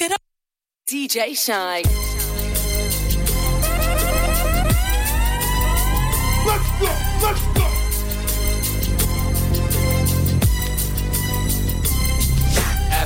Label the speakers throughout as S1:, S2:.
S1: Look it up. DJ Shynn.
S2: Let's go, let's go.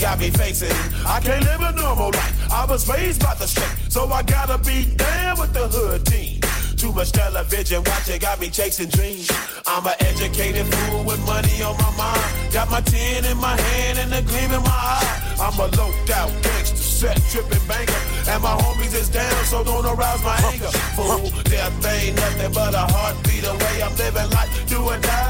S2: Got me facing. I can't live a normal life. I was raised by the street, so I gotta be down with the hood team. Too much television watching got me chasing dreams. I'm an educated fool with money on my mind. Got my tin in my hand and a gleam in my eye. I'm a loped out gangster, set tripping banker. And my homies is down, so don't arouse my anger. Fool, death ain't nothing but a heartbeat away. I'm living life, do or die.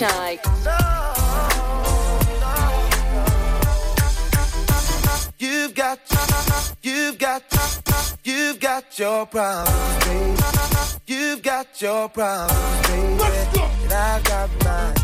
S1: DJ Shynn.
S3: You've got, you've got, you've got your problems, baby. You've got your problems, baby. And I got mine.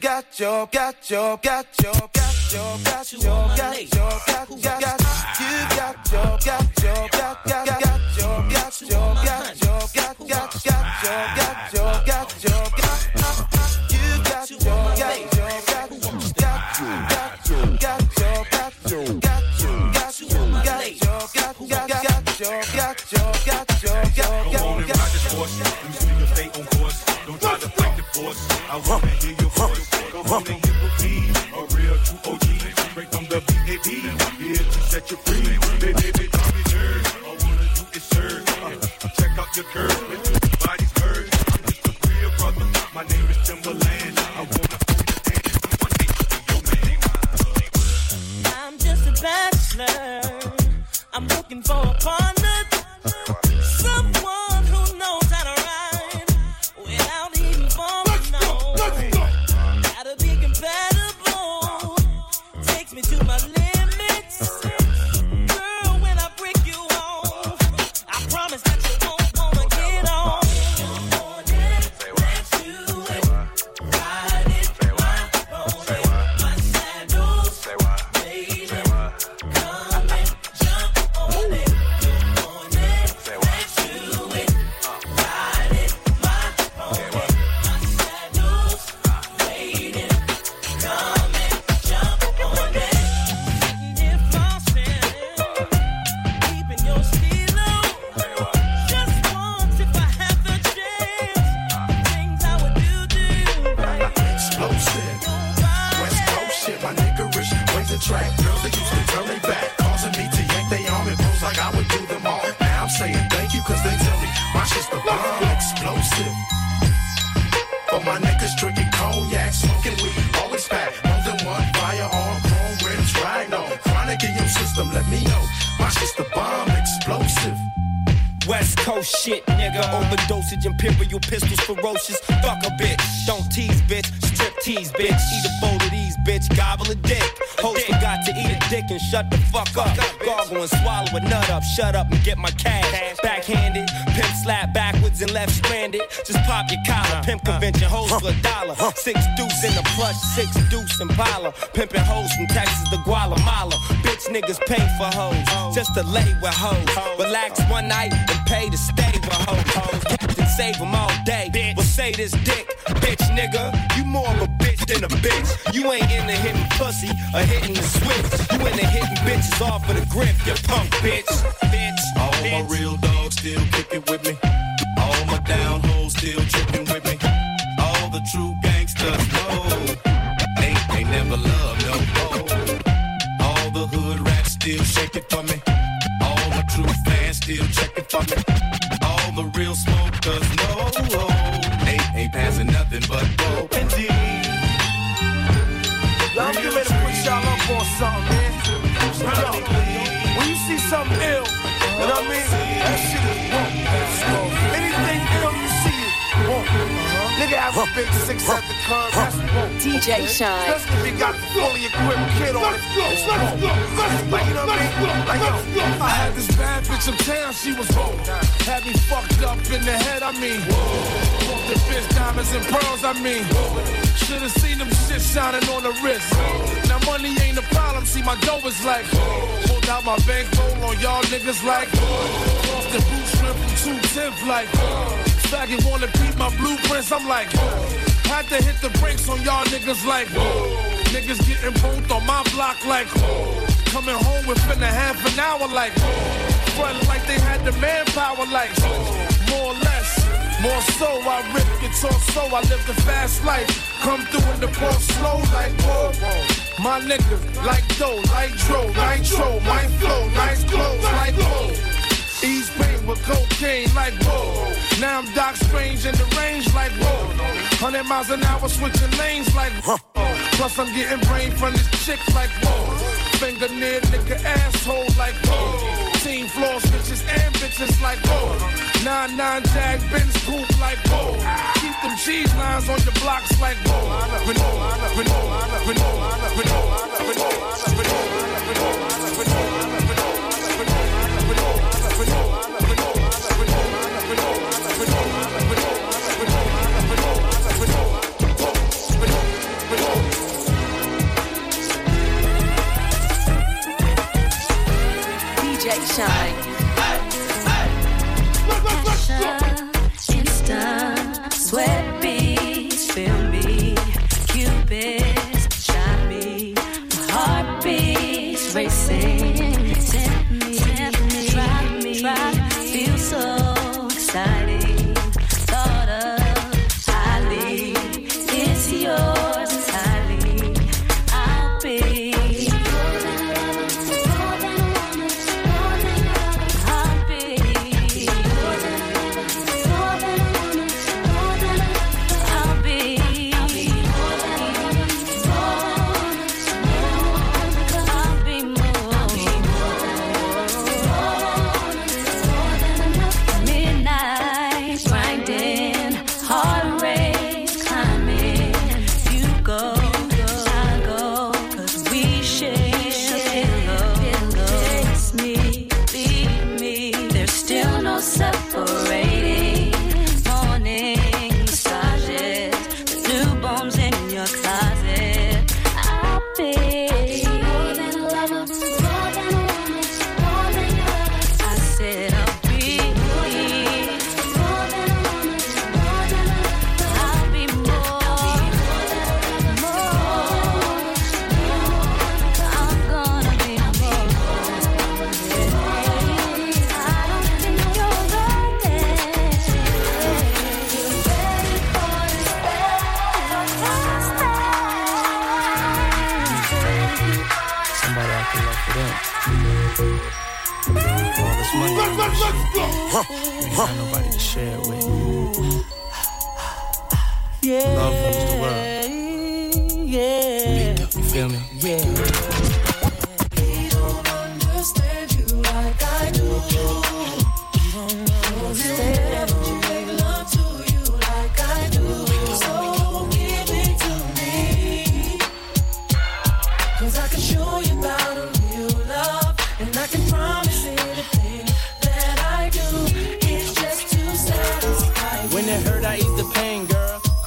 S3: Got your, got your, got your, got your, got your, got your, got your, got you got your, got your, got got got your, got your, got your, got got got your, got your, got your, got you got your, got your, got got got your, got your, got your, got your, got your, got your, got got got your, got your, got your, got
S4: Go on and ride this horse. You see your fate on course. Don't try to fight the force. I wanna hear your voice. Go on and hit with me. A real true OG. Straight from the BAB. Here to set you free. It. Tommy Jerk. All wanna do is serve. Uh, Check out your curve. Body's. I'm just a real brother. My name is Timberland. I wanna hold your hand.
S5: I'm just a bachelor. I'm looking for a partner. Someone
S4: shit,
S6: nigga. Overdosage, imperial pistols, ferocious. Fuck a bitch. Don't tease, bitch. Strip tease, bitch. Eat a bowl of these, bitch. Gobble a dick. Host forgot to eat a dick and shut the fuck up. Gargle and swallow a nut up. Shut up and get my cash. Backwards and left stranded. Just pop your collar. Pimp convention hoes for a dollar. Six deuce in the plush, six deuce in Impala. Pimping hoes from Texas to Guatemala. Bitch niggas pay for hoes. Just to lay with hoes. Relax one night and pay to stay with hoes. Captain save them all day. Well, say this dick, bitch nigga. You more of a bitch than a bitch. You ain't into hitting pussy or hitting the switch. You into hitting bitches off of the grip, you punk bitch. Bitch.
S4: All my real dogs still kicking with me. All my down hoes still tripping with me. All the true gangsters know they they never love no more. All the hood rats still shaking for me. All my true fans still checking for me. All the real smokers know they ain't passing nothing but dope and.
S7: That shit is wrong. Anything ill, you see it. Wrong. Nigga have a big six at the curb, that's wrong.
S8: DJ Shynn.
S7: Especially if you got a fully equipped kid on it. Let's go, let's go, let's go. Like, you know what I mean? Like, yo, I had this bad bitch uptown, she was wrong. Had me fucked up in the head, I mean. Bought the bitch diamonds and pearls, I mean. Should've seen them shit shining on the wrist. Now money ain't a problem, see my dough is like. Pulled out my bankroll on y'all niggas like. Off the shrimp from 210 like. Faggot wanna beat my blueprints, I'm like. Had to hit the brakes on y'all niggas like. Niggas getting both on my block like. Coming home within a half an hour like. Front like they had the manpower like. More or less. More so, I rip guitar so I live the fast life. Come through in the ball slow like whoa. My nigga, like dough, like dro, nitro, my flow, nice clothes, like whoa. Ease pain with cocaine like whoa. Now I'm Doc Strange in the range like whoa. 100 miles an hour switching lanes like whoa. Plus I'm getting brain from this chick like whoa. Finger near nigga asshole like whoa. Team floor bitches and bitches like whoa. Nine nine jag Benz coupe like whoa. Keep them cheese lines on your blocks like whoa. Renault, Renault, Renault, Renault, Renault, Renault, Renault,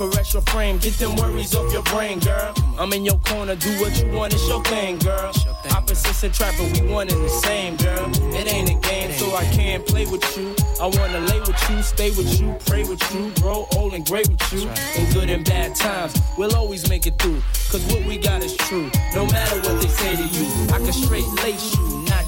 S9: Caress your frame, get them worries off your brain, girl. I'm in your corner, do what you want, it's your thing, girl. Opposites attract, but we one and the same, girl. It ain't a game, so I can't play with you. I wanna lay with you, stay with you, pray with you, grow old and great with you. In good and bad times, we'll always make it through. Cause what we got is true, no matter what they say to you. I can straight lace you,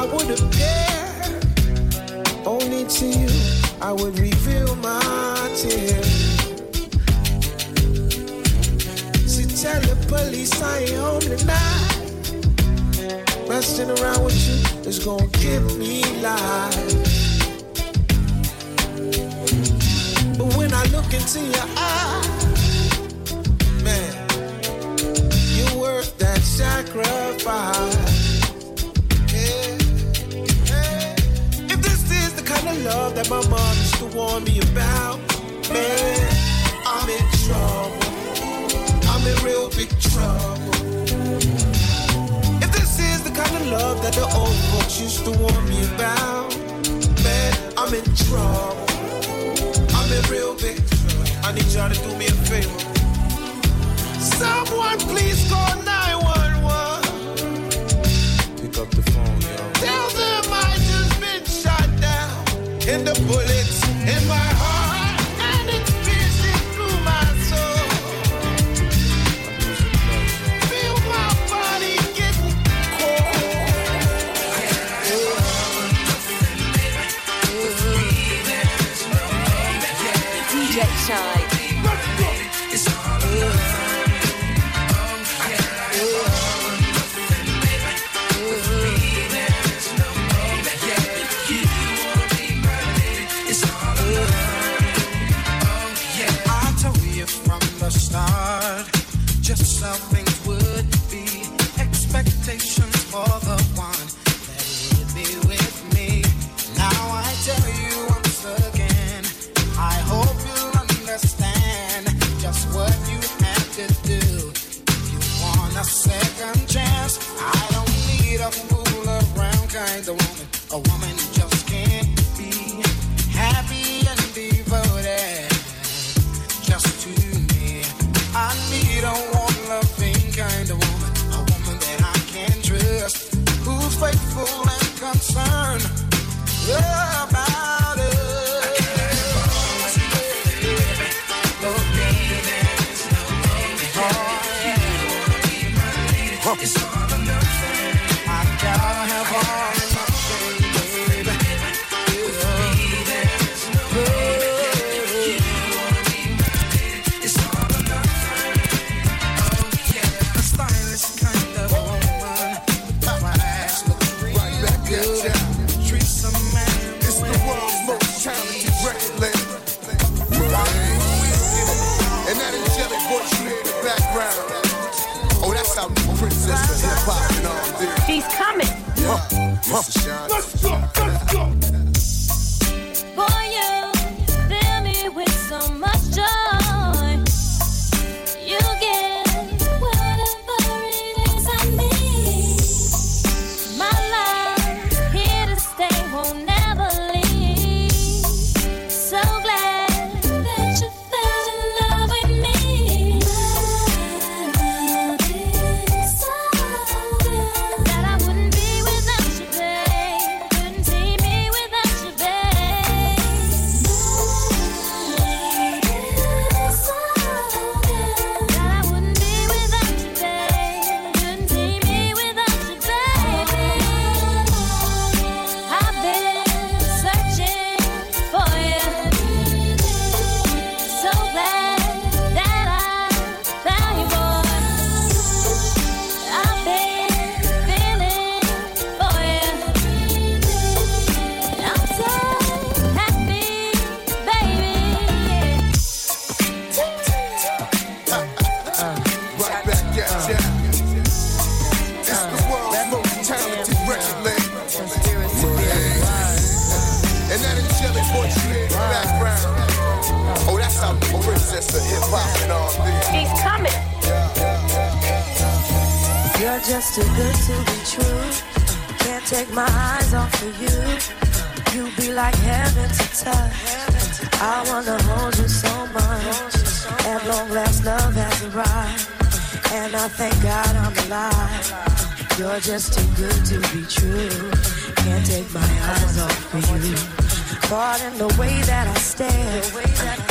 S10: I
S3: would appear, only to you I would reveal my tears. So tell the police I ain't home tonight. Messing around with you is gonna give me life. But when I look into your eyes, man, you're worth that sacrifice. Love that my mom used to warn me about, man, I'm in trouble. I'm in real big trouble. If this is the kind of love that the old folks used to warn me about, man, I'm in trouble. I'm in real big trouble. I need y'all to do me a favor. Someone please call
S1: He's coming.
S11: You're just too good to be true. Can't take my eyes off of you. You be like heaven to touch. I wanna hold you so much. At long last, love has arrived. And I thank God I'm alive. You're just too good to be true. Can't take my eyes off of you caught in the way that I stand.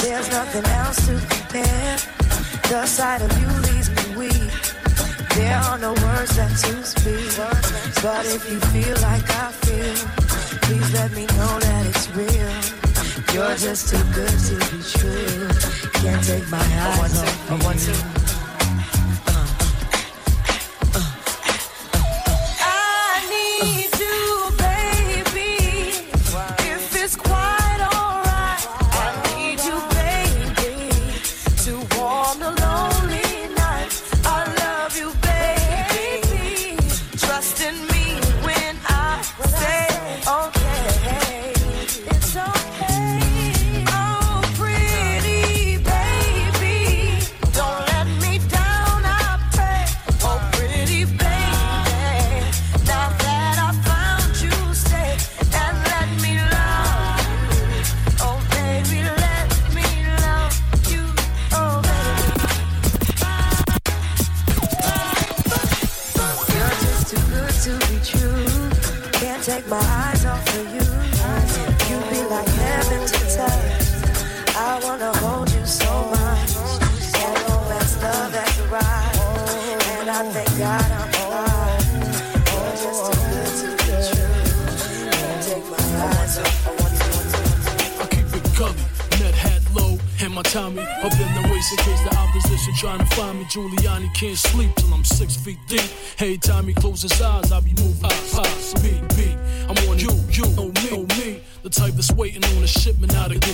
S11: There's nothing else to compare. The sight of you leaves me weak. There are no words that to speak. But if you feel like I feel, please let me know that it's real. You're just too good to be true. Can't take my eyes off you. Can't
S12: sleep till I'm six feet deep. Hey, Tommy, close his eyes, I'll be moving. Pop, me, me. I'm on you, you, on me, on me. The type that's waiting on a shipment out of D.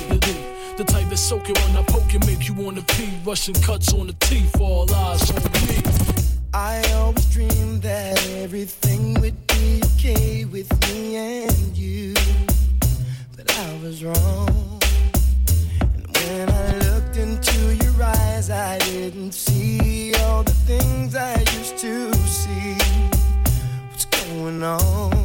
S12: The type that's soaking when I poke and make you wanna pee. Russian cuts on the teeth, all eyes on me.
S3: I always dreamed that everything would be okay with me and you. But I was wrong. And when I looked into your eyes, I didn't see all the things I used to see. What's going on?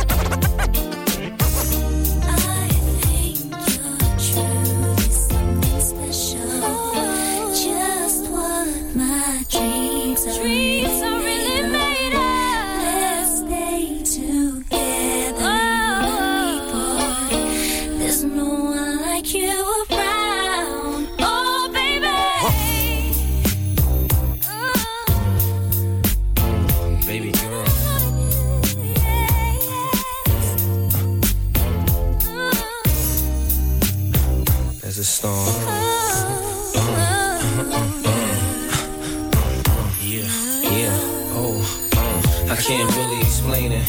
S13: Storm. Yeah, yeah, oh, uh, I can't really explain it.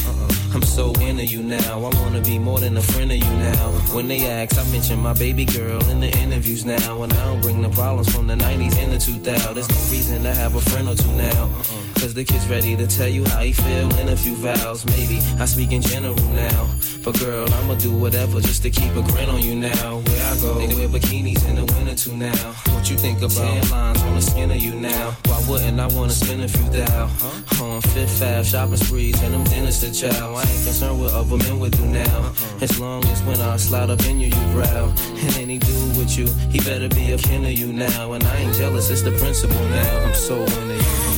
S13: I'm so into you now. I wanna be more than a friend of you now. When they ask, I mention my baby girl in the interviews now. And I don't bring the problems from the 90s and the 2000s. There's no reason to have a friend or two now. Cause the kid's ready to tell you how he feel in a few vows. Maybe I speak in general now. But girl, I'ma do whatever just to keep a grin on you now. Go, they wear bikinis in the winter too now. What you think about tan lines on the skin of you now? Why wouldn't I wanna spend a few thou? On Fifth Ave, shopping sprees, and them dinners to chow. I ain't concerned with other men would do now. Uh-uh. As long as when I slide up in you, you growl. And any dude with you, he better be a kin of you now. And I ain't jealous, it's the principle now. I'm so into you.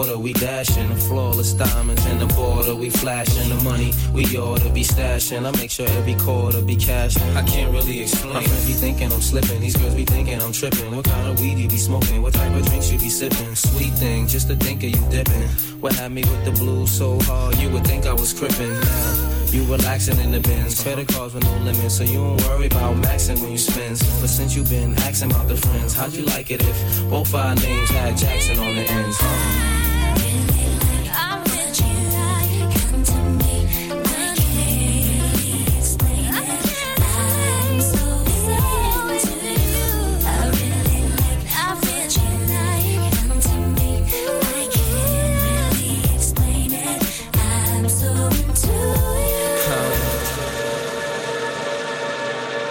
S13: Quarter, we dashing. The flawless diamonds in the border, we flashing. The money we ought to be stashing. I make sure every quarter be cashing. I can't really explain. My friends be thinking I'm slipping, these girls be thinking I'm tripping. What kind of weed you be smoking? What type of drinks you be sipping? Sweet thing, just to think of you dipping. What had me with the blues so hard, you would think I was crippin'. Now, you relaxing in the bins. Credit cards with no limits, so you don't worry about maxing when you spend. But since you been asking about the friends, how'd you like it if both our names had Jackson on the ends? Huh?